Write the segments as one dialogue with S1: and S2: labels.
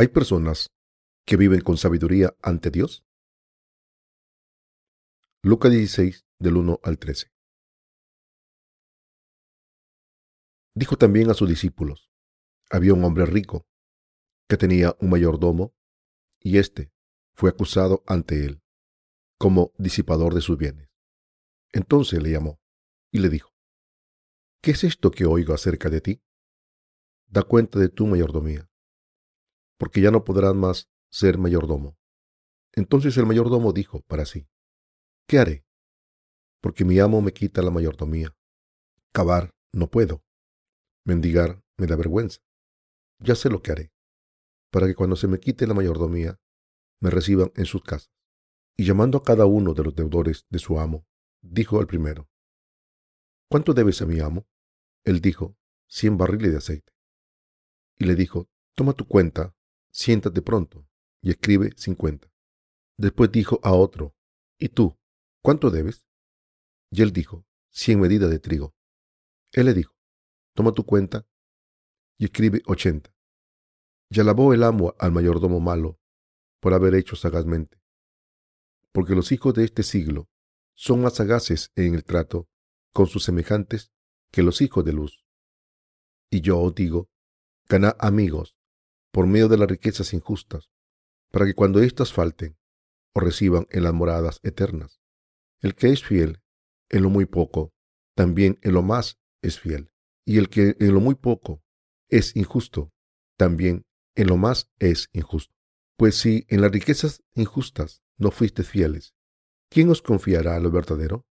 S1: ¿Hay personas que viven con sabiduría ante Dios? Lucas 16, del 1 al 13. Dijo también a sus discípulos, había un hombre rico que tenía un mayordomo y éste fue acusado ante él como disipador de sus bienes. Entonces le llamó y le dijo, ¿qué es esto que oigo acerca de ti? Da cuenta de tu mayordomía, porque ya no podrás más ser mayordomo. Entonces el mayordomo dijo para sí, ¿qué haré? Porque mi amo me quita la mayordomía. Cavar no puedo Mendigar me da vergüenza. Ya sé lo que haré, para que cuando se me quite la mayordomía, me reciban en sus casas. Y llamando a cada uno de los deudores de su amo, dijo al primero, ¿Cuánto debes a mi amo? Él dijo, cien barriles de aceite. Y le dijo, toma tu cuenta, siéntate pronto, y escribe cincuenta. Después dijo a otro, ¿y tú, cuánto debes? Y él dijo, cien medidas de trigo. Él le dijo, toma tu cuenta y escribe ochenta. Y alabó el amo al mayordomo malo por haber hecho sagazmente. Porque los hijos de este siglo son más sagaces en el trato con sus semejantes que los hijos de luz. Y yo os digo, ganad amigos por medio de las riquezas injustas, para que cuando éstas falten, os reciban en las moradas eternas. El que es fiel en lo muy poco, también en lo más es fiel y el que en lo muy poco es injusto, también en lo más es injusto. Pues si en las riquezas injustas no fuisteis fieles, ¿quién os confiará lo verdadero?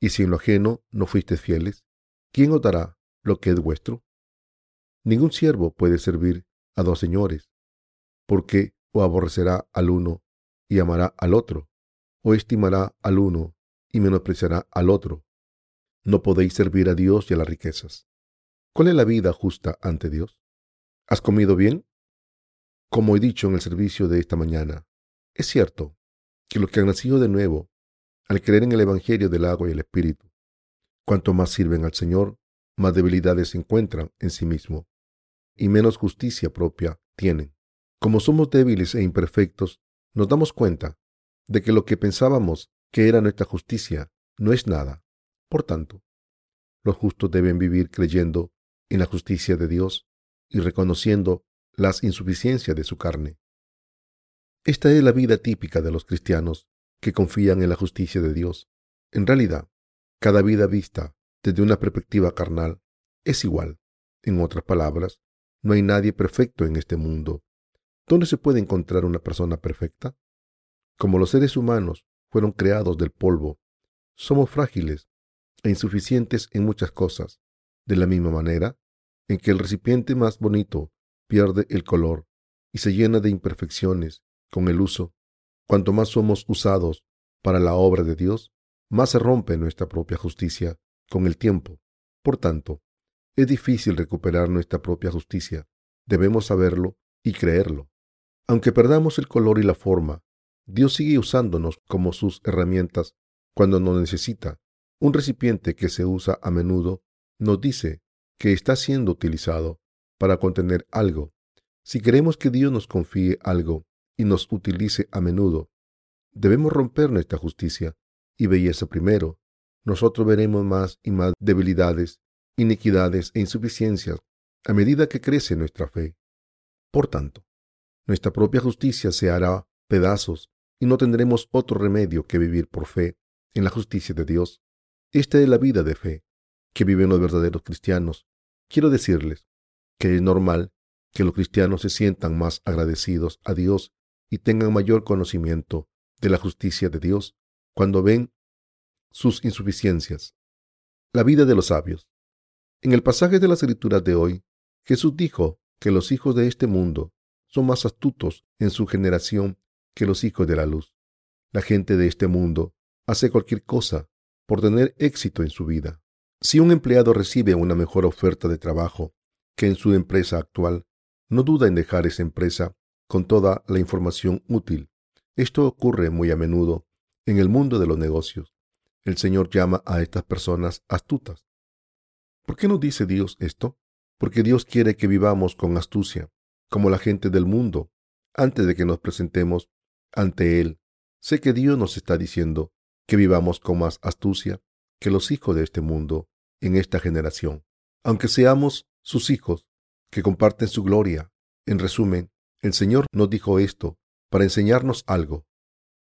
S1: Y si en lo ajeno no fuisteis fieles, ¿quién os dará lo que es vuestro? Ningún siervo puede servir a dos señores, porque o aborrecerá al uno y amará al otro, o estimará al uno y menospreciará al otro. No podéis servir a Dios y a las riquezas. ¿Cuál es la vida justa ante Dios? ¿Has comido bien? Como he dicho en el servicio de esta mañana, es cierto que los que han nacido de nuevo, al creer en el Evangelio del agua y el Espíritu, cuanto más sirven al Señor, más debilidades se encuentran en sí mismo y menos justicia propia tienen. Como somos débiles e imperfectos, nos damos cuenta de que lo que pensábamos que era nuestra justicia no es nada por tanto, los justos deben vivir creyendo en la justicia de Dios y reconociendo las insuficiencias de su carne. Esta es la vida típica de los cristianos que confían en la justicia de Dios. En realidad, cada vida vista desde una perspectiva carnal es igual. En otras palabras, no hay nadie perfecto en este mundo. ¿Dónde se puede encontrar una persona perfecta? Como los seres humanos fueron creados del polvo, somos frágiles e insuficientes en muchas cosas, de la misma manera en que el recipiente más bonito pierde el color y se llena de imperfecciones con el uso. Cuanto más somos usados para la obra de Dios, más se rompe nuestra propia justicia con el tiempo. Por tanto, es difícil recuperar nuestra propia justicia. Debemos saberlo y creerlo. Aunque perdamos el color y la forma, Dios sigue usándonos como sus herramientas cuando nos necesita un recipiente que se usa a menudo nos dice que está siendo utilizado para contener algo. Si queremos que Dios nos confíe algo y nos utilice a menudo, debemos romper nuestra justicia y belleza primero. Nosotros veremos más y más debilidades, iniquidades e insuficiencias a medida que crece nuestra fe. Por tanto, nuestra propia justicia se hará pedazos y no tendremos otro remedio que vivir por fe en la justicia de Dios. Esta es la vida de fe que viven los verdaderos cristianos. Quiero decirles que es normal que los cristianos se sientan más agradecidos a Dios y tengan mayor conocimiento de la justicia de Dios cuando ven sus insuficiencias. La vida de los sabios. En el pasaje de las escrituras de hoy, Jesús dijo que los hijos de este mundo son más astutos en su generación que los hijos de la luz. La gente de este mundo hace cualquier cosa por tener éxito en su vida. Si un empleado recibe una mejor oferta de trabajo que en su empresa actual, no duda en dejar esa empresa con toda la información útil. Esto ocurre muy a menudo en el mundo de los negocios. El Señor llama a estas personas astutas. ¿Por qué no dice Dios esto? Porque Dios quiere que vivamos con astucia, como la gente del mundo antes de que nos presentemos ante Él. Sé que Dios nos está diciendo que vivamos con más astucia que los hijos de este mundo en esta generación, aunque seamos sus hijos que comparten su gloria. En resumen, el Señor nos dijo esto para enseñarnos algo.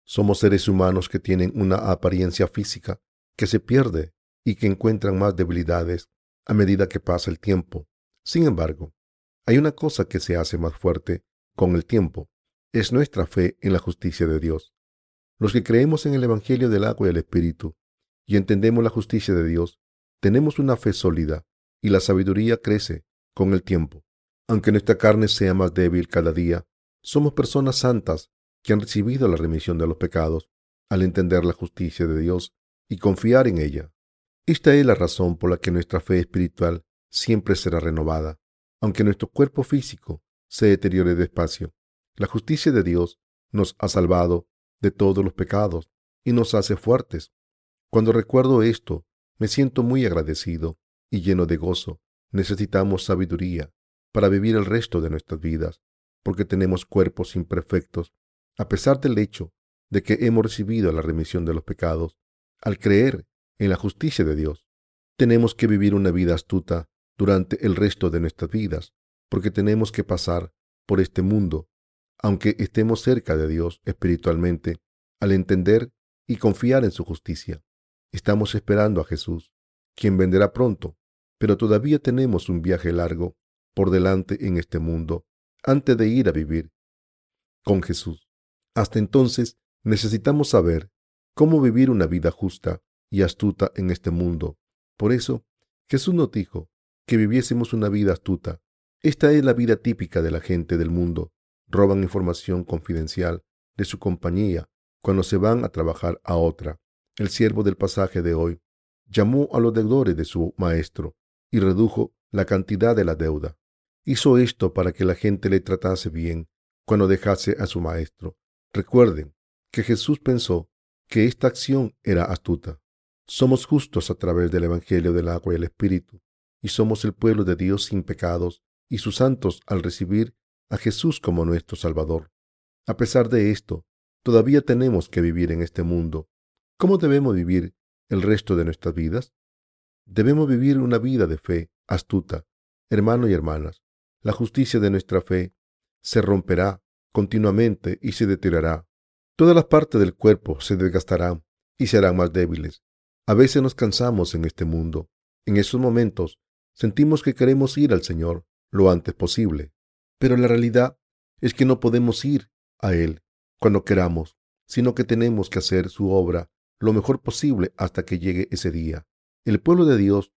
S1: Somos seres humanos que tienen una apariencia física que se pierde y que encuentran más debilidades a medida que pasa el tiempo. Sin embargo, hay una cosa que se hace más fuerte con el tiempo. Es nuestra fe en la justicia de Dios. Los que creemos en el Evangelio del agua y el Espíritu y entendemos la justicia de Dios, tenemos una fe sólida y la sabiduría crece con el tiempo. Aunque nuestra carne sea más débil cada día, somos personas santas que han recibido la remisión de los pecados al entender la justicia de Dios y confiar en ella. Esta es la razón por la que nuestra fe espiritual siempre será renovada, aunque nuestro cuerpo físico se deteriore despacio. La justicia de Dios nos ha salvado de todos los pecados y nos hace fuertes. Cuando recuerdo esto, me siento muy agradecido y lleno de gozo. Necesitamos sabiduría para vivir el resto de nuestras vidas, porque tenemos cuerpos imperfectos, a pesar del hecho de que hemos recibido la remisión de los pecados. Al creer en la justicia de Dios, tenemos que vivir una vida astuta durante el resto de nuestras vidas, porque tenemos que pasar por este mundo aunque estemos cerca de Dios espiritualmente, al entender y confiar en su justicia. Estamos esperando a Jesús, quien vendrá pronto, pero todavía tenemos un viaje largo por delante en este mundo antes de ir a vivir con Jesús. Hasta entonces necesitamos saber cómo vivir una vida justa y astuta en este mundo. Por eso, Jesús nos dijo que viviésemos una vida astuta. Esta es la vida típica de la gente del mundo roban información confidencial de su compañía cuando se van a trabajar a otra. El siervo del pasaje de hoy llamó a los deudores de su maestro y redujo la cantidad de la deuda. Hizo esto para que la gente le tratase bien cuando dejase a su maestro. Recuerden que Jesús pensó que esta acción era astuta. Somos justos a través del Evangelio del agua y el Espíritu, y somos el pueblo de Dios sin pecados y sus santos al recibir a Jesús como nuestro Salvador. A pesar de esto, todavía tenemos que vivir en este mundo. ¿Cómo debemos vivir el resto de nuestras vidas? Debemos vivir una vida de fe astuta. Hermanos y hermanas, la justicia de nuestra fe se romperá continuamente y se deteriorará. Todas las partes del cuerpo se desgastarán y serán más débiles. A veces nos cansamos en este mundo. En esos momentos sentimos que queremos ir al Señor lo antes posible. Pero la realidad es que no podemos ir a Él cuando queramos, sino que tenemos que hacer su obra lo mejor posible hasta que llegue ese día. El pueblo de Dios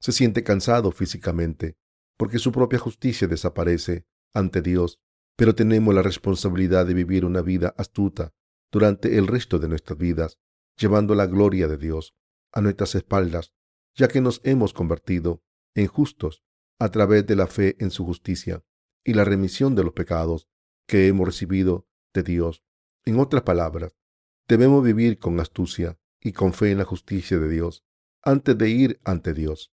S1: se siente cansado físicamente porque su propia justicia desaparece ante Dios, pero tenemos la responsabilidad de vivir una vida astuta durante el resto de nuestras vidas, llevando la gloria de Dios a nuestras espaldas, ya que nos hemos convertido en justos a través de la fe en su justicia y la remisión de los pecados que hemos recibido de Dios. En otras palabras, debemos vivir con astucia y con fe en la justicia de Dios antes de ir ante Dios.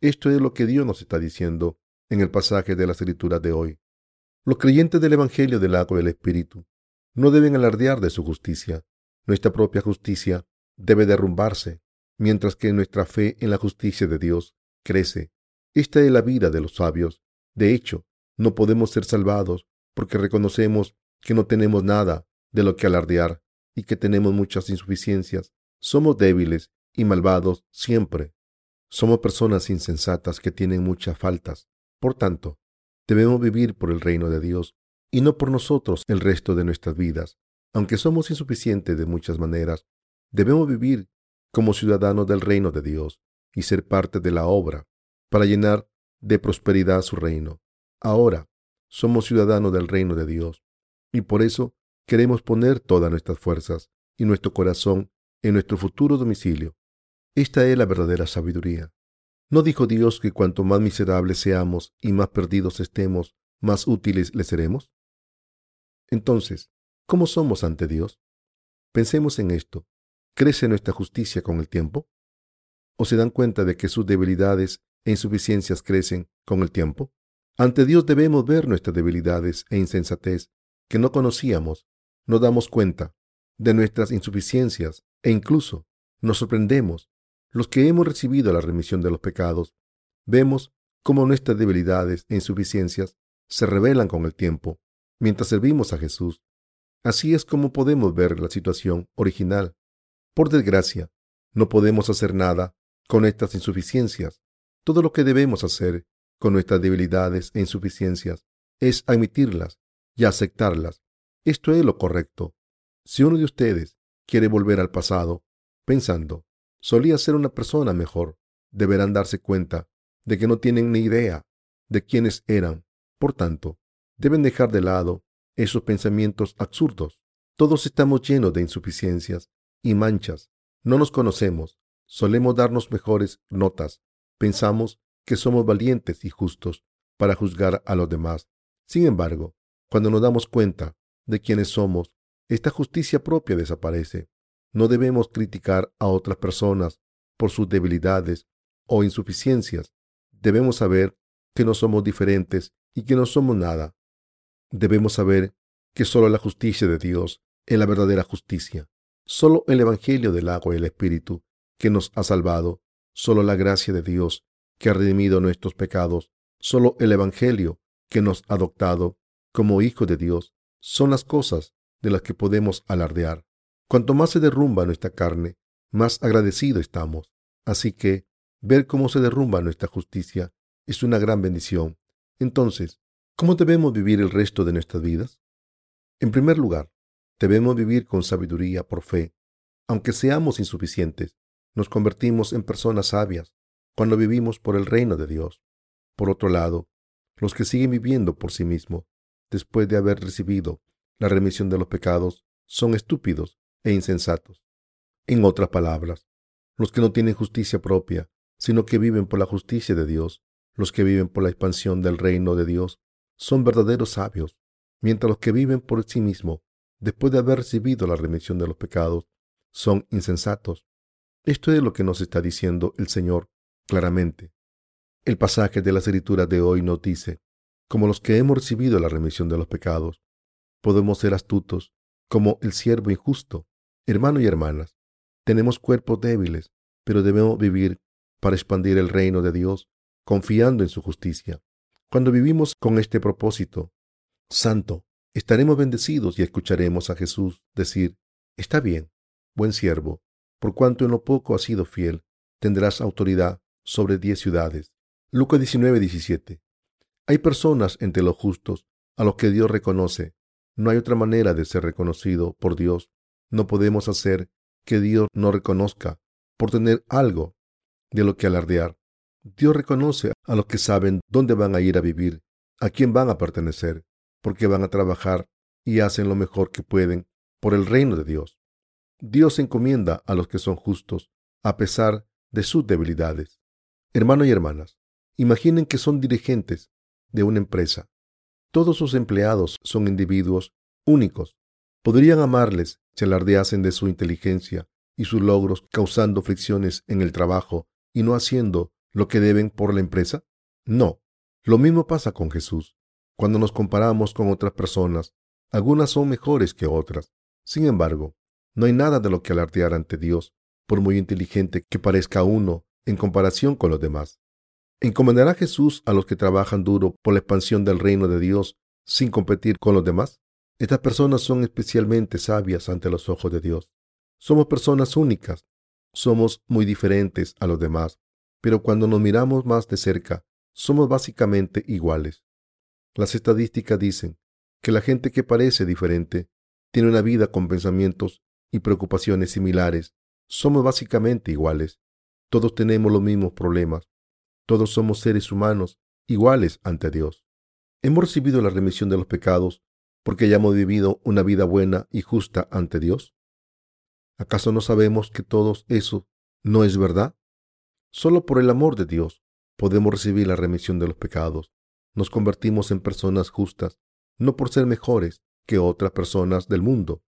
S1: Esto es lo que Dios nos está diciendo en el pasaje de la escritura de hoy. Los creyentes del Evangelio del agua del Espíritu no deben alardear de su justicia. Nuestra propia justicia debe derrumbarse, mientras que nuestra fe en la justicia de Dios crece. Esta es la vida de los sabios. De hecho, no podemos ser salvados porque reconocemos que no tenemos nada de lo que alardear y que tenemos muchas insuficiencias. Somos débiles y malvados siempre. Somos personas insensatas que tienen muchas faltas. Por tanto, debemos vivir por el reino de Dios y no por nosotros el resto de nuestras vidas. Aunque somos insuficientes de muchas maneras, debemos vivir como ciudadanos del reino de Dios y ser parte de la obra para llenar de prosperidad su reino. Ahora somos ciudadanos del reino de Dios y por eso queremos poner todas nuestras fuerzas y nuestro corazón en nuestro futuro domicilio. Esta es la verdadera sabiduría. ¿No dijo Dios que cuanto más miserables seamos y más perdidos estemos, más útiles le seremos? Entonces, ¿cómo somos ante Dios? Pensemos en esto. ¿Crece nuestra justicia con el tiempo? ¿O se dan cuenta de que sus debilidades e insuficiencias crecen con el tiempo? Ante Dios debemos ver nuestras debilidades e insensatez que no conocíamos. Nos damos cuenta de nuestras insuficiencias e incluso nos sorprendemos. Los que hemos recibido la remisión de los pecados, vemos cómo nuestras debilidades e insuficiencias se revelan con el tiempo mientras servimos a Jesús. Así es como podemos ver la situación original. Por desgracia, no podemos hacer nada con estas insuficiencias. Todo lo que debemos hacer con nuestras debilidades e insuficiencias es admitirlas y aceptarlas. Esto es lo correcto. Si uno de ustedes quiere volver al pasado pensando, solía ser una persona mejor, deberán darse cuenta de que no tienen ni idea de quiénes eran. Por tanto, deben dejar de lado esos pensamientos absurdos. Todos estamos llenos de insuficiencias y manchas. No nos conocemos. Solemos darnos mejores notas. Pensamos que somos valientes y justos para juzgar a los demás. Sin embargo, cuando nos damos cuenta de quiénes somos, esta justicia propia desaparece. No debemos criticar a otras personas por sus debilidades o insuficiencias. Debemos saber que no somos diferentes y que no somos nada. Debemos saber que solo la justicia de Dios es la verdadera justicia. Solo el Evangelio del agua y el Espíritu que nos ha salvado. Solo la gracia de Dios que ha redimido nuestros pecados. Solo el Evangelio que nos ha adoptado como hijos de Dios son las cosas de las que podemos alardear. Cuanto más se derrumba nuestra carne, más agradecido estamos. Así que ver cómo se derrumba nuestra justicia es una gran bendición. Entonces, ¿cómo debemos vivir el resto de nuestras vidas? En primer lugar, debemos vivir con sabiduría por fe. Aunque seamos insuficientes, nos convertimos en personas sabias cuando vivimos por el reino de Dios. Por otro lado, los que siguen viviendo por sí mismos, después de haber recibido la remisión de los pecados, son estúpidos e insensatos. En otras palabras, los que no tienen justicia propia, sino que viven por la justicia de Dios, los que viven por la expansión del reino de Dios, son verdaderos sabios, mientras los que viven por sí mismos, después de haber recibido la remisión de los pecados, son insensatos. Esto es lo que nos está diciendo el Señor claramente. El pasaje de la escritura de hoy nos dice, como los que hemos recibido la remisión de los pecados, podemos ser astutos como el siervo injusto. Hermanos y hermanas, tenemos cuerpos débiles, pero debemos vivir para expandir el reino de Dios, confiando en su justicia. Cuando vivimos con este propósito santo, estaremos bendecidos y escucharemos a Jesús decir, está bien, buen siervo, por cuanto en lo poco has sido fiel, tendrás autoridad sobre diez ciudades. Lucas 19, 17. Hay personas entre los justos a los que Dios reconoce. No hay otra manera de ser reconocido por Dios. No podemos hacer que Dios no reconozca por tener algo de lo que alardear. Dios reconoce a los que saben dónde van a ir a vivir, a quién van a pertenecer, porque van a trabajar y hacen lo mejor que pueden por el reino de Dios. Dios encomienda a los que son justos, a pesar de sus debilidades. Hermanos y hermanas, imaginen que son dirigentes de una empresa. Todos sus empleados son individuos únicos. Podrían amarles si alardeasen de su inteligencia y sus logros causando fricciones en el trabajo y no haciendo lo que deben por la empresa? No. Lo mismo pasa con Jesús. Cuando nos comparamos con otras personas, algunas son mejores que otras. Sin embargo, no hay nada de lo que alardear ante Dios, por muy inteligente que parezca uno en comparación con los demás. ¿Encomendará Jesús a los que trabajan duro por la expansión del reino de Dios sin competir con los demás? Estas personas son especialmente sabias ante los ojos de Dios. Somos personas únicas, somos muy diferentes a los demás, pero cuando nos miramos más de cerca, somos básicamente iguales. Las estadísticas dicen que la gente que parece diferente tiene una vida con pensamientos y preocupaciones similares. Somos básicamente iguales. Todos tenemos los mismos problemas. Todos somos seres humanos iguales ante Dios. Hemos recibido la remisión de los pecados porque hayamos vivido una vida buena y justa ante Dios. ¿Acaso no sabemos que todo eso no es verdad? Solo por el amor de Dios podemos recibir la remisión de los pecados. Nos convertimos en personas justas, no por ser mejores que otras personas del mundo,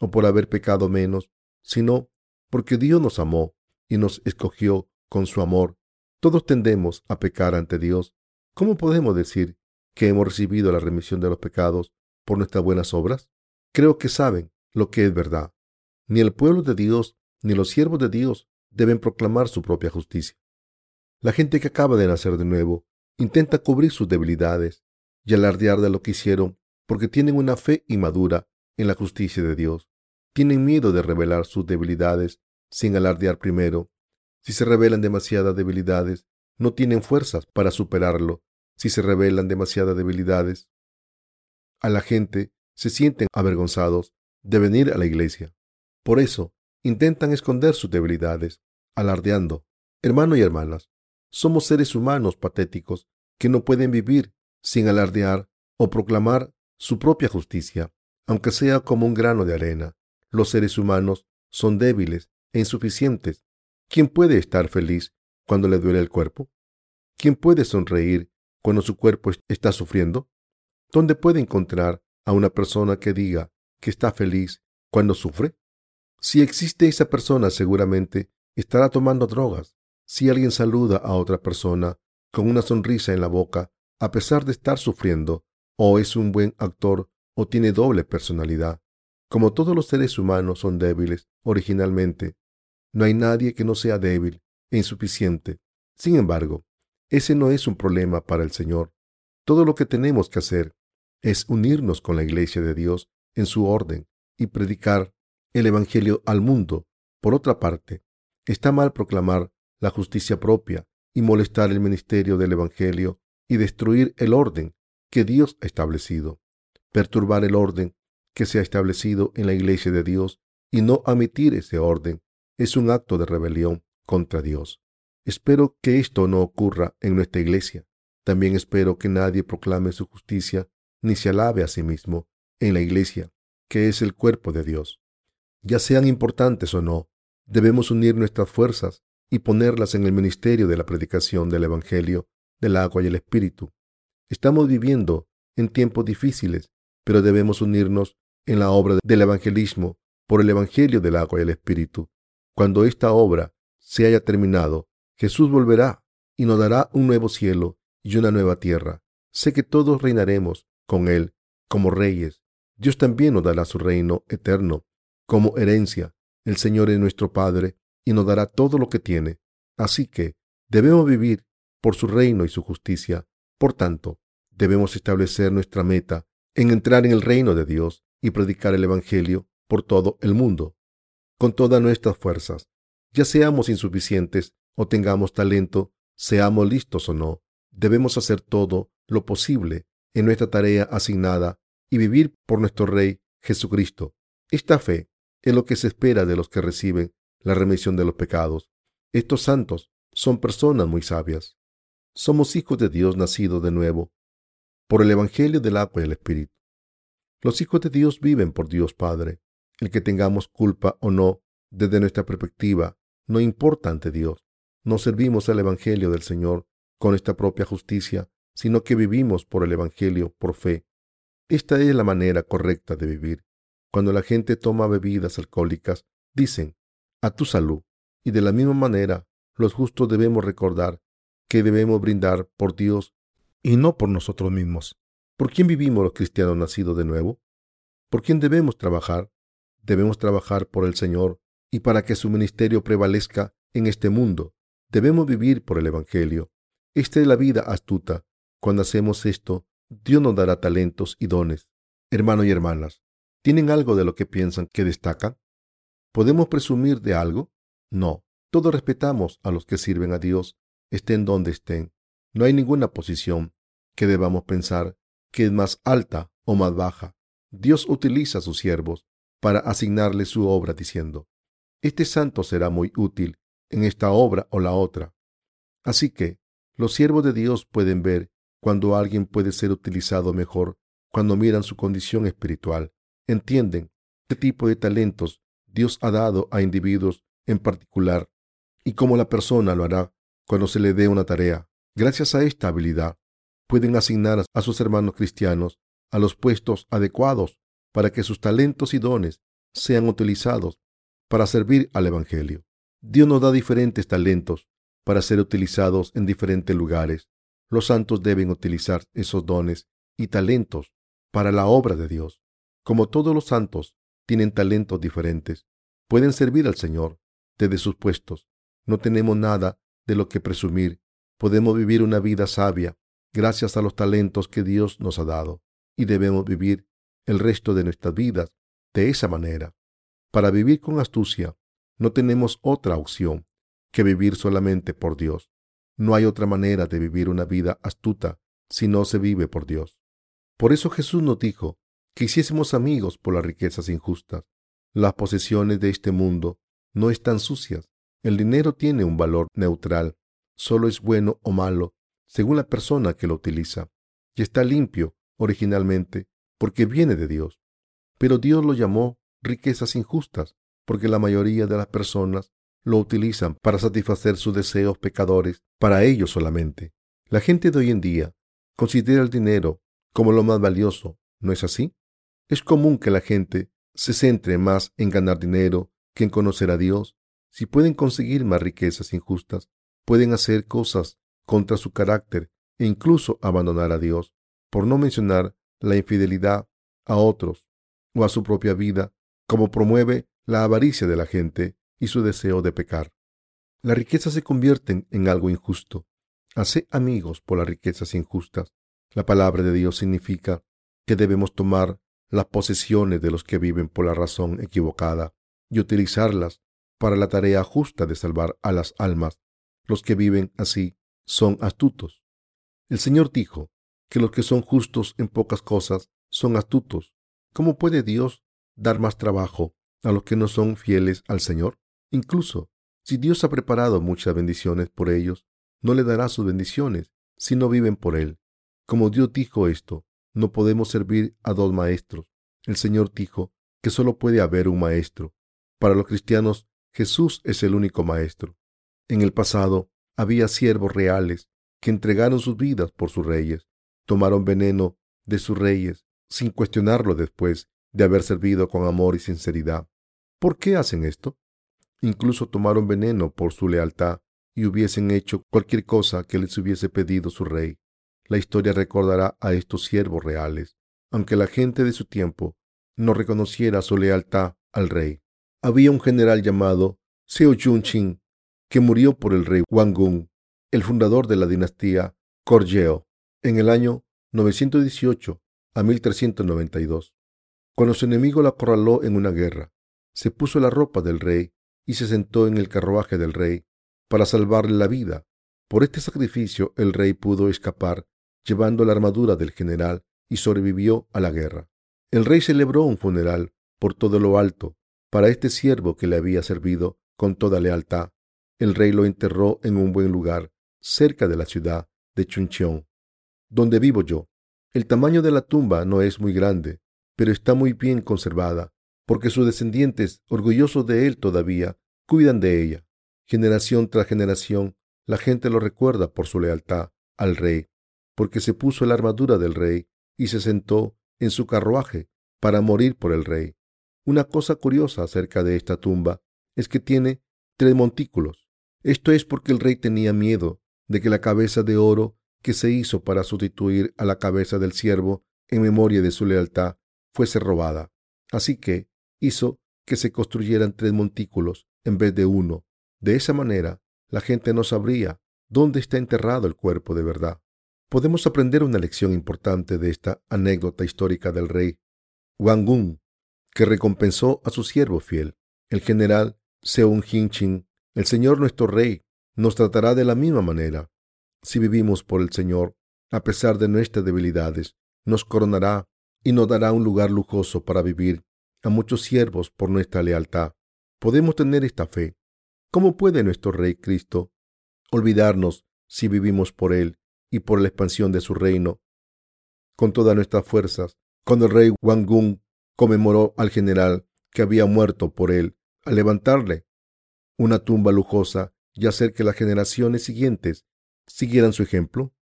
S1: o por haber pecado menos, sino porque Dios nos amó y nos escogió con su amor. Todos tendemos a pecar ante Dios. ¿Cómo podemos decir que hemos recibido la remisión de los pecados por nuestras buenas obras? Creo que saben lo que es verdad. Ni el pueblo de Dios ni los siervos de Dios deben proclamar su propia justicia. La gente que acaba de nacer de nuevo intenta cubrir sus debilidades y alardear de lo que hicieron porque tienen una fe inmadura en la justicia de Dios. Tienen miedo de revelar sus debilidades sin alardear primero. Si se revelan demasiadas debilidades, no tienen fuerzas para superarlo. Si se revelan demasiadas debilidades, a la gente se sienten avergonzados de venir a la iglesia. Por eso, intentan esconder sus debilidades, alardeando. Hermanos y hermanas, somos seres humanos patéticos que no pueden vivir sin alardear o proclamar su propia justicia, aunque sea como un grano de arena. Los seres humanos son débiles e insuficientes. ¿Quién puede estar feliz cuando le duele el cuerpo? ¿Quién puede sonreír cuando su cuerpo está sufriendo? ¿Dónde puede encontrar a una persona que diga que está feliz cuando sufre? Si existe esa persona, seguramente estará tomando drogas. Si alguien saluda a otra persona con una sonrisa en la boca, a pesar de estar sufriendo, o es un buen actor o tiene doble personalidad. Como todos los seres humanos son débiles originalmente, no hay nadie que no sea débil e insuficiente. Sin embargo, ese no es un problema para el Señor. Todo lo que tenemos que hacer es unirnos con la Iglesia de Dios en su orden y predicar el Evangelio al mundo. Por otra parte, está mal proclamar la justicia propia y molestar el ministerio del Evangelio y destruir el orden que Dios ha establecido, perturbar el orden que se ha establecido en la iglesia de Dios y no admitir ese orden es un acto de rebelión contra Dios. Espero que esto no ocurra en nuestra iglesia. También espero que nadie proclame su justicia ni se alabe a sí mismo en la iglesia, que es el cuerpo de Dios ya sean importantes o no, debemos unir nuestras fuerzas y ponerlas en el ministerio de la predicación del Evangelio del agua y el Espíritu. Estamos viviendo en tiempos difíciles, pero debemos unirnos en la obra del evangelismo por el Evangelio del agua y el Espíritu. Cuando esta obra se haya terminado, Jesús volverá y nos dará un nuevo cielo y una nueva tierra. Sé que todos reinaremos con Él como reyes. Dios también nos dará su reino eterno como herencia. El Señor es nuestro Padre y nos dará todo lo que tiene. Así que debemos vivir por su reino y su justicia. Por tanto, debemos establecer nuestra meta en entrar en el reino de Dios y predicar el Evangelio por todo el mundo, con todas nuestras fuerzas. Ya seamos insuficientes o tengamos talento, seamos listos o no, debemos hacer todo lo posible en nuestra tarea asignada y vivir por nuestro Rey Jesucristo. Esta fe es lo que se espera de los que reciben la remisión de los pecados. Estos santos son personas muy sabias. Somos hijos de Dios nacidos de nuevo por el Evangelio del agua y el Espíritu. Los hijos de Dios viven por Dios Padre. El que tengamos culpa o no, desde nuestra perspectiva, no importa ante Dios. No servimos al Evangelio del Señor con nuestra propia justicia, sino que vivimos por el Evangelio por fe. Esta es la manera correcta de vivir. Cuando la gente toma bebidas alcohólicas, dicen, a tu salud. Y de la misma manera, los justos debemos recordar que debemos brindar por Dios y no por nosotros mismos. ¿Por quién vivimos los cristianos nacidos de nuevo? ¿Por quién debemos trabajar? Debemos trabajar por el Señor y para que su ministerio prevalezca en este mundo. Debemos vivir por el Evangelio. Esta es la vida astuta. Cuando hacemos esto, Dios nos dará talentos y dones. Hermanos y hermanas, ¿Tienen algo de lo que piensan que destaca? ¿Podemos presumir de algo? No. Todos respetamos a los que sirven a Dios, estén donde estén. No hay ninguna posición que debamos pensar que es más alta o más baja. Dios utiliza a sus siervos para asignarles su obra diciendo, este santo será muy útil en esta obra o la otra. Así que los siervos de Dios pueden ver cuando alguien puede ser utilizado mejor cuando miran su condición espiritual entienden qué tipo de talentos Dios ha dado a individuos en particular y cómo la persona lo hará cuando se le dé una tarea. Gracias a esta habilidad, pueden asignar a sus hermanos cristianos a los puestos adecuados para que sus talentos y dones sean utilizados para servir al Evangelio. Dios nos da diferentes talentos para ser utilizados en diferentes lugares. Los santos deben utilizar esos dones y talentos para la obra de Dios. Como todos los santos tienen talentos diferentes, pueden servir al Señor desde sus puestos. No tenemos nada de lo que presumir. Podemos vivir una vida sabia gracias a los talentos que Dios nos ha dado y debemos vivir el resto de nuestras vidas de esa manera. Para vivir con astucia no tenemos otra opción que vivir solamente por Dios. No hay otra manera de vivir una vida astuta si no se vive por Dios. Por eso Jesús nos dijo que hiciésemos amigos por las riquezas injustas. Las posesiones de este mundo no están sucias. El dinero tiene un valor neutral. Solo es bueno o malo según la persona que lo utiliza. Y está limpio originalmente porque viene de Dios. Pero Dios lo llamó riquezas injustas porque la mayoría de las personas lo utilizan para satisfacer sus deseos pecadores para ellos solamente. La gente de hoy en día considera el dinero como lo más valioso, ¿no es así? Es común que la gente se centre más en ganar dinero que en conocer a Dios. Si pueden conseguir más riquezas injustas, pueden hacer cosas contra su carácter e incluso abandonar a Dios, por no mencionar la infidelidad a otros o a su propia vida, como promueve la avaricia de la gente y su deseo de pecar. Las riquezas se convierten en algo injusto. Hace amigos por las riquezas injustas. La palabra de Dios significa que debemos tomar las posesiones de los que viven por la razón equivocada y utilizarlas para la tarea justa de salvar a las almas. Los que viven así son astutos. El Señor dijo que los que son justos en pocas cosas son astutos. ¿Cómo puede Dios dar más trabajo a los que no son fieles al Señor? Incluso si Dios ha preparado muchas bendiciones por ellos, no le dará sus bendiciones si no viven por Él. Como Dios dijo esto, no podemos servir a dos maestros. El Señor dijo que solo puede haber un maestro. Para los cristianos, Jesús es el único maestro. En el pasado había siervos reales que entregaron sus vidas por sus reyes, tomaron veneno de sus reyes sin cuestionarlo después de haber servido con amor y sinceridad. ¿Por qué hacen esto? incluso tomaron veneno por su lealtad y hubiesen hecho cualquier cosa que les hubiese pedido su rey. La historia recordará a estos siervos reales, aunque la gente de su tiempo no reconociera su lealtad al rey. Había un general llamado Seo Jun-chin que murió por el rey Wangun, el fundador de la dinastía Korjeo, en el año 918 a 1392. Cuando su enemigo la acorraló en una guerra, se puso la ropa del rey y se sentó en el carruaje del rey para salvarle la vida. Por este sacrificio el rey pudo escapar llevando la armadura del general y sobrevivió a la guerra. El rey celebró un funeral por todo lo alto para este siervo que le había servido con toda lealtad. El rey lo enterró en un buen lugar cerca de la ciudad de Chuncheon, donde vivo yo. El tamaño de la tumba no es muy grande, pero está muy bien conservada porque sus descendientes, orgullosos de él todavía, cuidan de ella. Generación tras generación, la gente lo recuerda por su lealtad al rey, porque se puso la armadura del rey y se sentó en su carruaje para morir por el rey. Una cosa curiosa acerca de esta tumba es que tiene tres montículos. Esto es porque el rey tenía miedo de que la cabeza de oro que se hizo para sustituir a la cabeza del siervo en memoria de su lealtad fuese robada. Así que hizo que se construyeran tres montículos en vez de uno. De esa manera, la gente no sabría dónde está enterrado el cuerpo de verdad. Podemos aprender una lección importante de esta anécdota histórica del rey Wangun, que recompensó a su siervo fiel, el general Seung Hinchin. El Señor nuestro Rey nos tratará de la misma manera. Si vivimos por el Señor, a pesar de nuestras debilidades, nos coronará y nos dará un lugar lujoso para vivir a muchos siervos por nuestra lealtad. Podemos tener esta fe. ¿Cómo puede nuestro Rey Cristo olvidarnos si vivimos por Él y por la expansión de su reino? Con todas nuestras fuerzas, cuando el rey Wangun conmemoró al general que había muerto por él, al levantarle una tumba lujosa y hacer que las generaciones siguientes siguieran su ejemplo,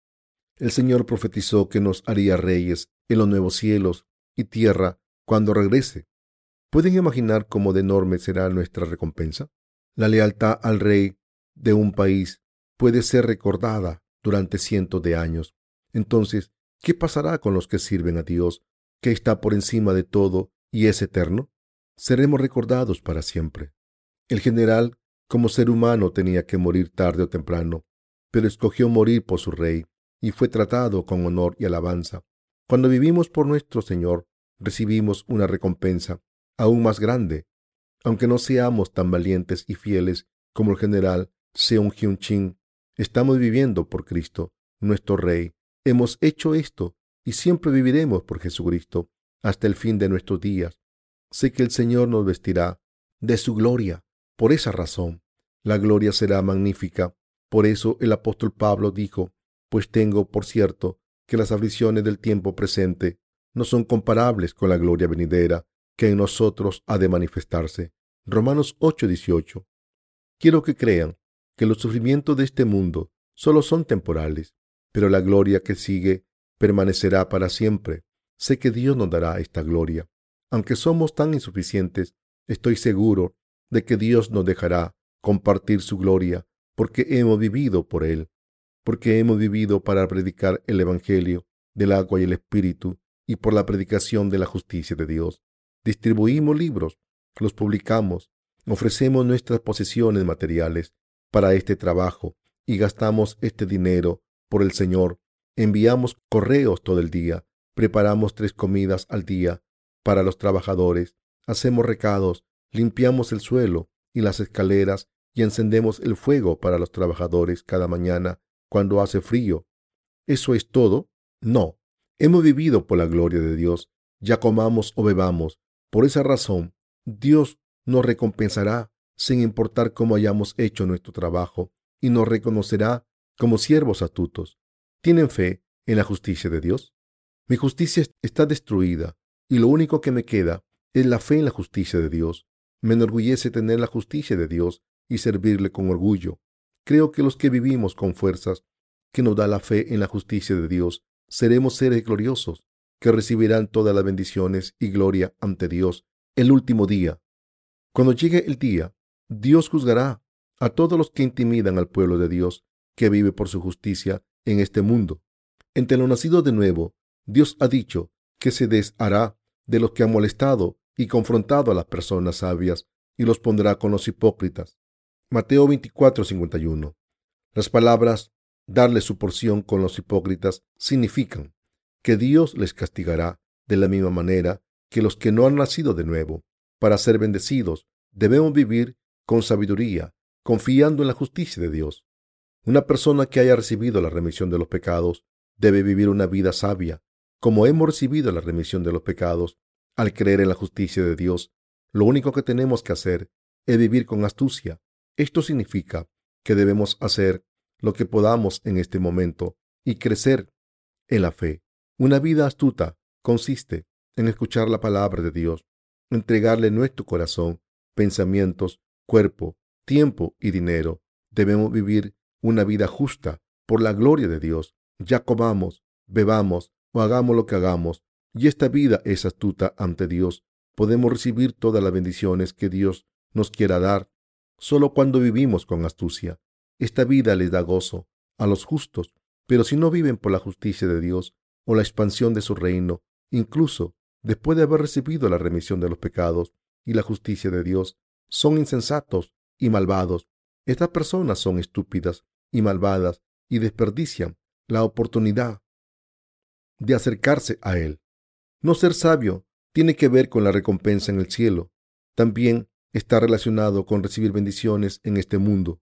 S1: el Señor profetizó que nos haría reyes en los nuevos cielos y tierra cuando regrese. ¿Pueden imaginar cómo de enorme será nuestra recompensa? La lealtad al rey de un país puede ser recordada durante cientos de años. Entonces, ¿qué pasará con los que sirven a Dios, que está por encima de todo y es eterno? Seremos recordados para siempre. El general, como ser humano, tenía que morir tarde o temprano, pero escogió morir por su rey y fue tratado con honor y alabanza. Cuando vivimos por nuestro Señor, recibimos una recompensa aún más grande. Aunque no seamos tan valientes y fieles como el general Seung Hyun Chin, estamos viviendo por Cristo, nuestro Rey. Hemos hecho esto y siempre viviremos por Jesucristo hasta el fin de nuestros días. Sé que el Señor nos vestirá de su gloria. Por esa razón, la gloria será magnífica. Por eso el apóstol Pablo dijo, pues tengo por cierto que las aflicciones del tiempo presente no son comparables con la gloria venidera que en nosotros ha de manifestarse. Romanos 8:18. Quiero que crean que los sufrimientos de este mundo solo son temporales, pero la gloria que sigue permanecerá para siempre. Sé que Dios nos dará esta gloria. Aunque somos tan insuficientes, estoy seguro de que Dios nos dejará compartir su gloria porque hemos vivido por Él, porque hemos vivido para predicar el Evangelio del agua y el Espíritu y por la predicación de la justicia de Dios. Distribuimos libros, los publicamos, ofrecemos nuestras posesiones materiales para este trabajo y gastamos este dinero por el Señor. Enviamos correos todo el día, preparamos tres comidas al día para los trabajadores, hacemos recados, limpiamos el suelo y las escaleras y encendemos el fuego para los trabajadores cada mañana cuando hace frío. ¿Eso es todo? No. Hemos vivido por la gloria de Dios, ya comamos o bebamos. Por esa razón, Dios nos recompensará sin importar cómo hayamos hecho nuestro trabajo y nos reconocerá como siervos astutos. ¿Tienen fe en la justicia de Dios? Mi justicia está destruida y lo único que me queda es la fe en la justicia de Dios. Me enorgullece tener la justicia de Dios y servirle con orgullo. Creo que los que vivimos con fuerzas que nos da la fe en la justicia de Dios seremos seres gloriosos que recibirán todas las bendiciones y gloria ante Dios el último día. Cuando llegue el día, Dios juzgará a todos los que intimidan al pueblo de Dios que vive por su justicia en este mundo. Entre los nacidos de nuevo, Dios ha dicho que se deshará de los que han molestado y confrontado a las personas sabias y los pondrá con los hipócritas. Mateo 24:51. Las palabras darle su porción con los hipócritas significan que Dios les castigará de la misma manera que los que no han nacido de nuevo. Para ser bendecidos, debemos vivir con sabiduría, confiando en la justicia de Dios. Una persona que haya recibido la remisión de los pecados debe vivir una vida sabia. Como hemos recibido la remisión de los pecados al creer en la justicia de Dios, lo único que tenemos que hacer es vivir con astucia. Esto significa que debemos hacer lo que podamos en este momento y crecer en la fe. Una vida astuta consiste en escuchar la palabra de Dios, entregarle nuestro corazón, pensamientos, cuerpo, tiempo y dinero. Debemos vivir una vida justa por la gloria de Dios. Ya comamos, bebamos o hagamos lo que hagamos, y esta vida es astuta ante Dios. Podemos recibir todas las bendiciones que Dios nos quiera dar solo cuando vivimos con astucia. Esta vida les da gozo a los justos, pero si no viven por la justicia de Dios o la expansión de su reino, incluso después de haber recibido la remisión de los pecados y la justicia de Dios, son insensatos y malvados. Estas personas son estúpidas y malvadas y desperdician la oportunidad de acercarse a Él. No ser sabio tiene que ver con la recompensa en el cielo. También está relacionado con recibir bendiciones en este mundo.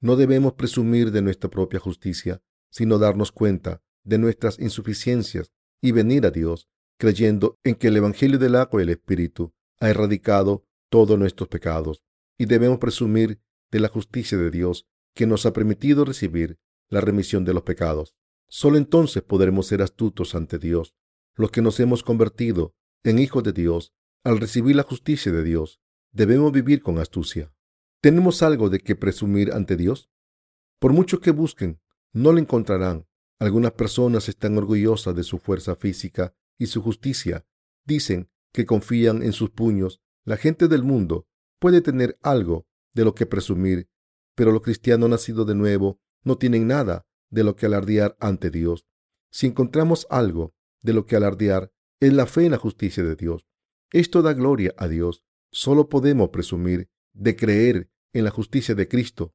S1: No debemos presumir de nuestra propia justicia, sino darnos cuenta de nuestras insuficiencias y venir a Dios, creyendo en que el Evangelio del agua y el Espíritu ha erradicado todos nuestros pecados, y debemos presumir de la justicia de Dios que nos ha permitido recibir la remisión de los pecados. Solo entonces podremos ser astutos ante Dios, los que nos hemos convertido en hijos de Dios al recibir la justicia de Dios. Debemos vivir con astucia. ¿Tenemos algo de que presumir ante Dios? Por mucho que busquen, no lo encontrarán. Algunas personas están orgullosas de su fuerza física y su justicia. Dicen que confían en sus puños. La gente del mundo puede tener algo de lo que presumir, pero los cristianos nacidos de nuevo no tienen nada de lo que alardear ante Dios. Si encontramos algo de lo que alardear, es la fe en la justicia de Dios. Esto da gloria a Dios. Solo podemos presumir de creer en la justicia de Cristo.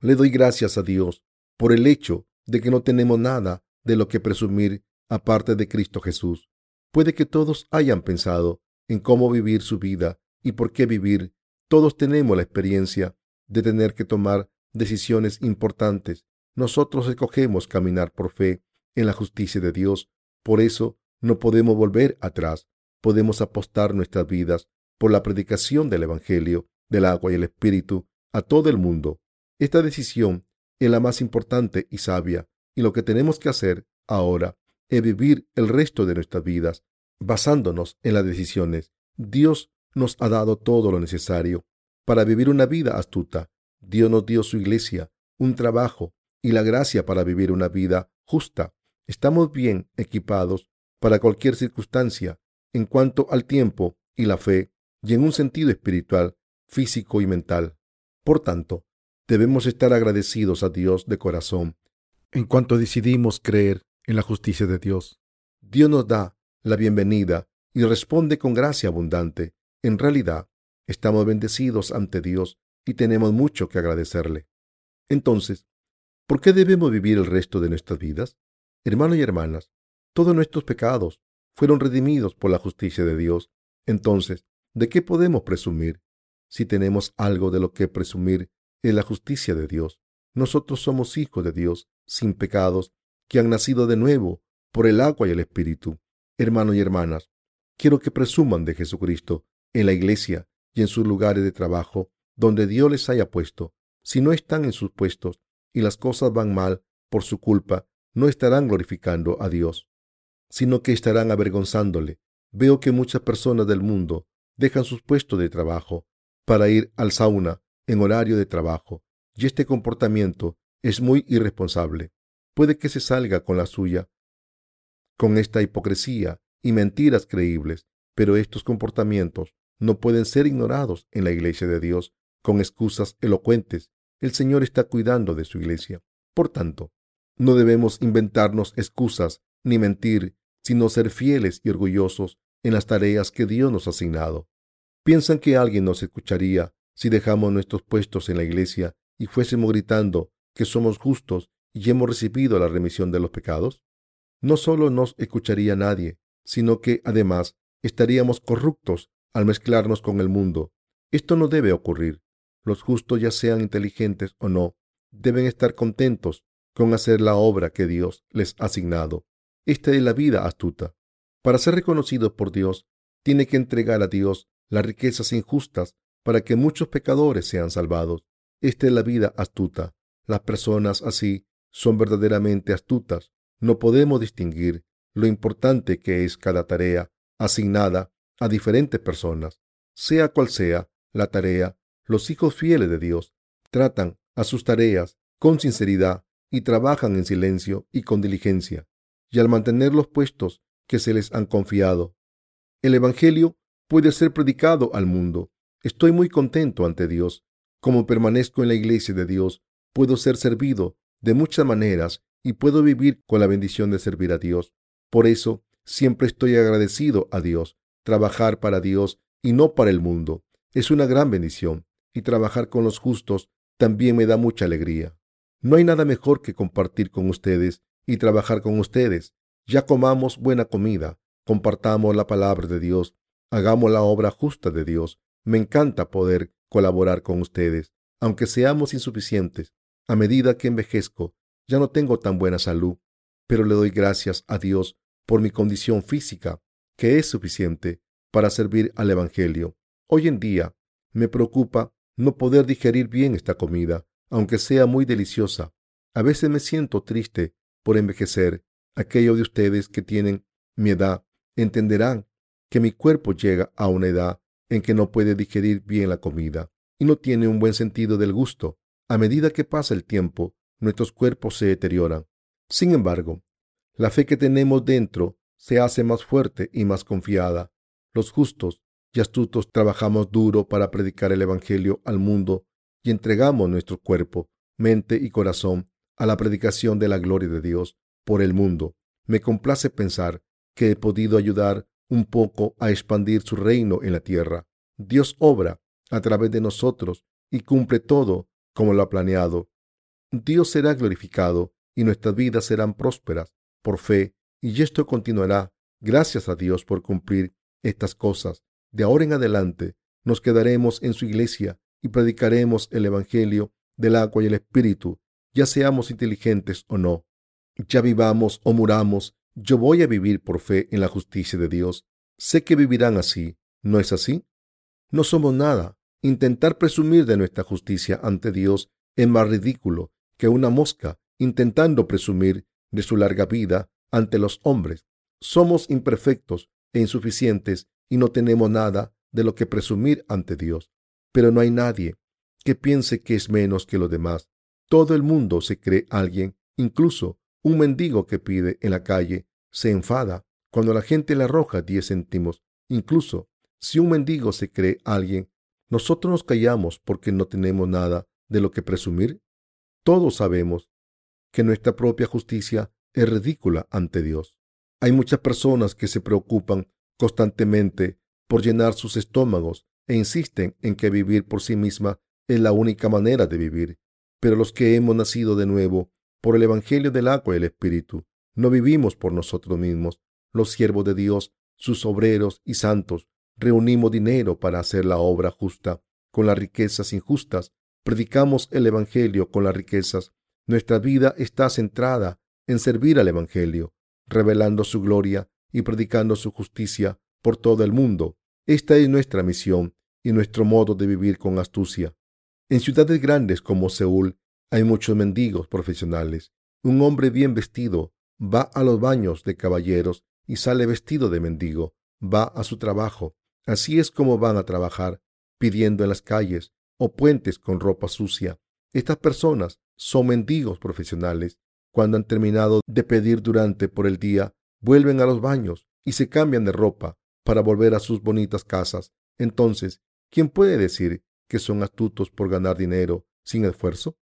S1: Le doy gracias a Dios por el hecho de que no tenemos nada de lo que presumir aparte de Cristo Jesús. Puede que todos hayan pensado en cómo vivir su vida y por qué vivir. Todos tenemos la experiencia de tener que tomar decisiones importantes. Nosotros escogemos caminar por fe en la justicia de Dios. Por eso no podemos volver atrás. Podemos apostar nuestras vidas por la predicación del Evangelio, del agua y el Espíritu a todo el mundo. Esta decisión es la más importante y sabia, y lo que tenemos que hacer ahora es vivir el resto de nuestras vidas basándonos en las decisiones. Dios nos ha dado todo lo necesario para vivir una vida astuta. Dios nos dio su iglesia, un trabajo y la gracia para vivir una vida justa. Estamos bien equipados para cualquier circunstancia en cuanto al tiempo y la fe y en un sentido espiritual, físico y mental. Por tanto, debemos estar agradecidos a Dios de corazón en cuanto decidimos creer en la justicia de Dios. Dios nos da la bienvenida y responde con gracia abundante. En realidad, estamos bendecidos ante Dios y tenemos mucho que agradecerle. Entonces, ¿por qué debemos vivir el resto de nuestras vidas? Hermanos y hermanas, todos nuestros pecados fueron redimidos por la justicia de Dios. Entonces, ¿de qué podemos presumir? Si tenemos algo de lo que presumir, es la justicia de Dios. Nosotros somos hijos de Dios, sin pecados, que han nacido de nuevo por el agua y el Espíritu. Hermanos y hermanas, quiero que presuman de Jesucristo en la iglesia y en sus lugares de trabajo donde Dios les haya puesto. Si no están en sus puestos y las cosas van mal por su culpa, no estarán glorificando a Dios, sino que estarán avergonzándole. Veo que muchas personas del mundo dejan sus puestos de trabajo para ir al sauna en horario de trabajo, y este comportamiento es muy irresponsable. Puede que se salga con la suya con esta hipocresía y mentiras creíbles, pero estos comportamientos no pueden ser ignorados en la iglesia de Dios con excusas elocuentes. El Señor está cuidando de su iglesia. Por tanto, no debemos inventarnos excusas ni mentir, sino ser fieles y orgullosos en las tareas que Dios nos ha asignado. ¿Piensan que alguien nos escucharía si dejamos nuestros puestos en la iglesia y fuésemos gritando que somos justos y hemos recibido la remisión de los pecados? No solo nos escucharía nadie, sino que además estaríamos corruptos al mezclarnos con el mundo. Esto no debe ocurrir. Los justos, ya sean inteligentes o no, deben estar contentos con hacer la obra que Dios les ha asignado. Esta es la vida astuta. Para ser reconocidos por Dios, tiene que entregar a Dios las riquezas injustas para que muchos pecadores sean salvados. Esta es la vida astuta. Las personas así son verdaderamente astutas no podemos distinguir lo importante que es cada tarea asignada a diferentes personas. Sea cual sea la tarea, los hijos fieles de Dios tratan a sus tareas con sinceridad y trabajan en silencio y con diligencia, y al mantener los puestos que se les han confiado. El Evangelio puede ser predicado al mundo. Estoy muy contento ante Dios. Como permanezco en la iglesia de Dios, puedo ser servido de muchas maneras y puedo vivir con la bendición de servir a Dios. Por eso, siempre estoy agradecido a Dios. Trabajar para Dios y no para el mundo es una gran bendición y trabajar con los justos también me da mucha alegría. No hay nada mejor que compartir con ustedes y trabajar con ustedes. Ya comamos buena comida, compartamos la palabra de Dios, hagamos la obra justa de Dios. Me encanta poder colaborar con ustedes, aunque seamos insuficientes. A medida que envejezco, ya no tengo tan buena salud, pero le doy gracias a Dios por mi condición física, que es suficiente para servir al Evangelio. Hoy en día me preocupa no poder digerir bien esta comida, aunque sea muy deliciosa. A veces me siento triste por envejecer. Aquellos de ustedes que tienen mi edad entenderán que mi cuerpo llega a una edad en que no puede digerir bien la comida y no tiene un buen sentido del gusto. A medida que pasa el tiempo, nuestros cuerpos se deterioran. Sin embargo, la fe que tenemos dentro se hace más fuerte y más confiada. Los justos y astutos trabajamos duro para predicar el Evangelio al mundo y entregamos nuestro cuerpo, mente y corazón a la predicación de la gloria de Dios por el mundo. Me complace pensar que he podido ayudar un poco a expandir su reino en la tierra. Dios obra a través de nosotros y cumple todo como lo ha planeado. Dios será glorificado y nuestras vidas serán prósperas por fe y esto continuará gracias a Dios por cumplir estas cosas. De ahora en adelante nos quedaremos en su iglesia y predicaremos el Evangelio del agua y el Espíritu, ya seamos inteligentes o no. Ya vivamos o muramos, yo voy a vivir por fe en la justicia de Dios. Sé que vivirán así, ¿no es así? No somos nada. Intentar presumir de nuestra justicia ante Dios es más ridículo que una mosca intentando presumir de su larga vida ante los hombres. Somos imperfectos e insuficientes y no tenemos nada de lo que presumir ante Dios. Pero no hay nadie que piense que es menos que los demás. Todo el mundo se cree alguien, incluso un mendigo que pide en la calle se enfada cuando la gente le arroja diez céntimos. Incluso si un mendigo se cree alguien, nosotros nos callamos porque no tenemos nada de lo que presumir. Todos sabemos que nuestra propia justicia es ridícula ante Dios. Hay muchas personas que se preocupan constantemente por llenar sus estómagos e insisten en que vivir por sí misma es la única manera de vivir. Pero los que hemos nacido de nuevo por el Evangelio del agua y el Espíritu, no vivimos por nosotros mismos. Los siervos de Dios, sus obreros y santos, reunimos dinero para hacer la obra justa con las riquezas injustas. Predicamos el Evangelio con las riquezas. Nuestra vida está centrada en servir al Evangelio, revelando su gloria y predicando su justicia por todo el mundo. Esta es nuestra misión y nuestro modo de vivir con astucia. En ciudades grandes como Seúl hay muchos mendigos profesionales. Un hombre bien vestido va a los baños de caballeros y sale vestido de mendigo. Va a su trabajo. Así es como van a trabajar, pidiendo en las calles o puentes con ropa sucia. Estas personas son mendigos profesionales cuando han terminado de pedir durante por el día, vuelven a los baños y se cambian de ropa para volver a sus bonitas casas. Entonces, ¿quién puede decir que son astutos por ganar dinero sin esfuerzo?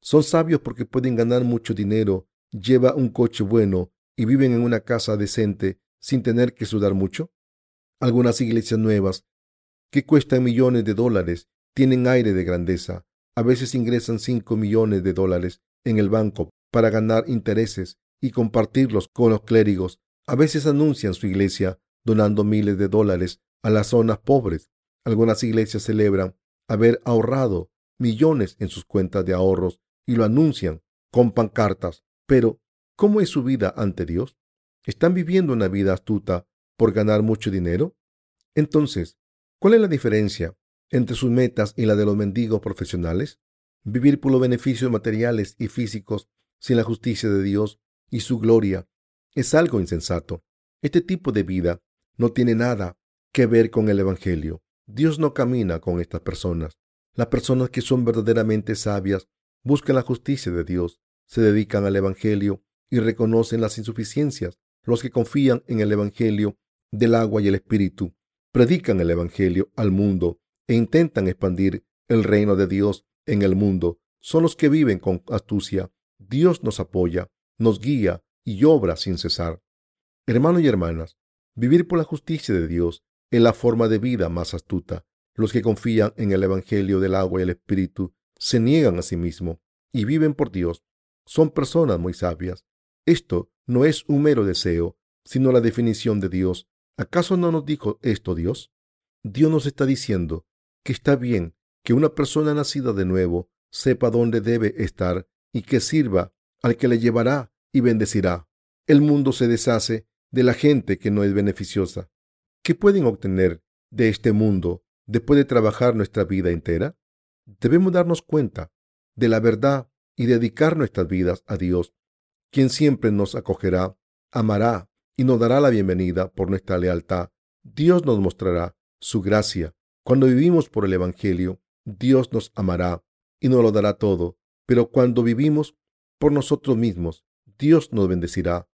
S1: Son sabios porque pueden ganar mucho dinero, lleva un coche bueno y viven en una casa decente sin tener que sudar mucho. Algunas iglesias nuevas que cuestan millones de dólares tienen aire de grandeza. A veces ingresan cinco millones de dólares en el banco para ganar intereses y compartirlos con los clérigos. A veces anuncian su iglesia donando miles de dólares a las zonas pobres. Algunas iglesias celebran haber ahorrado millones en sus cuentas de ahorros y lo anuncian con pancartas. Pero, ¿cómo es su vida ante Dios? ¿Están viviendo una vida astuta por ganar mucho dinero? Entonces, ¿cuál es la diferencia entre sus metas y la de los mendigos profesionales? Vivir por los beneficios materiales y físicos sin la justicia de Dios y su gloria es algo insensato. Este tipo de vida no tiene nada que ver con el Evangelio. Dios no camina con estas personas. Las personas que son verdaderamente sabias buscan la justicia de Dios, se dedican al Evangelio y reconocen las insuficiencias. Los que confían en el Evangelio del agua y el Espíritu predican el Evangelio al mundo e intentan expandir el reino de Dios en el mundo. Son los que viven con astucia Dios nos apoya, nos guía y obra sin cesar. Hermanos y hermanas, vivir por la justicia de Dios es la forma de vida más astuta. Los que confían en el Evangelio del agua y el Espíritu se niegan a sí mismos y viven por Dios. Son personas muy sabias. Esto no es un mero deseo, sino la definición de Dios. ¿Acaso no nos dijo esto Dios? Dios nos está diciendo que está bien que una persona nacida de nuevo sepa dónde debe estar y que sirva al que le llevará y bendecirá. El mundo se deshace de la gente que no es beneficiosa. ¿Qué pueden obtener de este mundo después de trabajar nuestra vida entera? Debemos darnos cuenta de la verdad y dedicar nuestras vidas a Dios, quien siempre nos acogerá, amará y nos dará la bienvenida por nuestra lealtad. Dios nos mostrará su gracia. Cuando vivimos por el Evangelio, Dios nos amará y nos lo dará todo pero cuando vivimos por nosotros mismos, Dios nos bendecirá.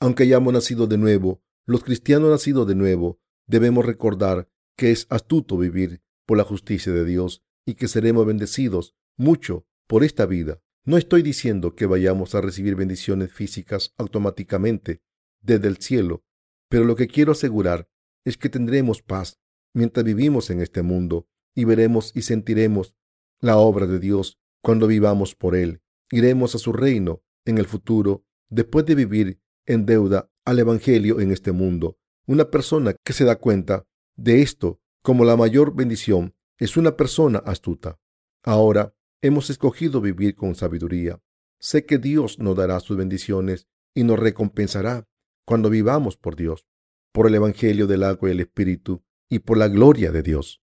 S1: Aunque hayamos nacido de nuevo, los cristianos nacidos de nuevo, debemos recordar que es astuto vivir por la justicia de Dios y que seremos bendecidos mucho por esta vida. No estoy diciendo que vayamos a recibir bendiciones físicas automáticamente desde el cielo, pero lo que quiero asegurar es que tendremos paz mientras vivimos en este mundo y veremos y sentiremos la obra de Dios cuando vivamos por Él. Iremos a su reino en el futuro después de vivir en deuda al Evangelio en este mundo. Una persona que se da cuenta de esto como la mayor bendición es una persona astuta. Ahora hemos escogido vivir con sabiduría. Sé que Dios nos dará sus bendiciones y nos recompensará cuando vivamos por Dios, por el Evangelio del agua y el Espíritu y por la gloria de Dios.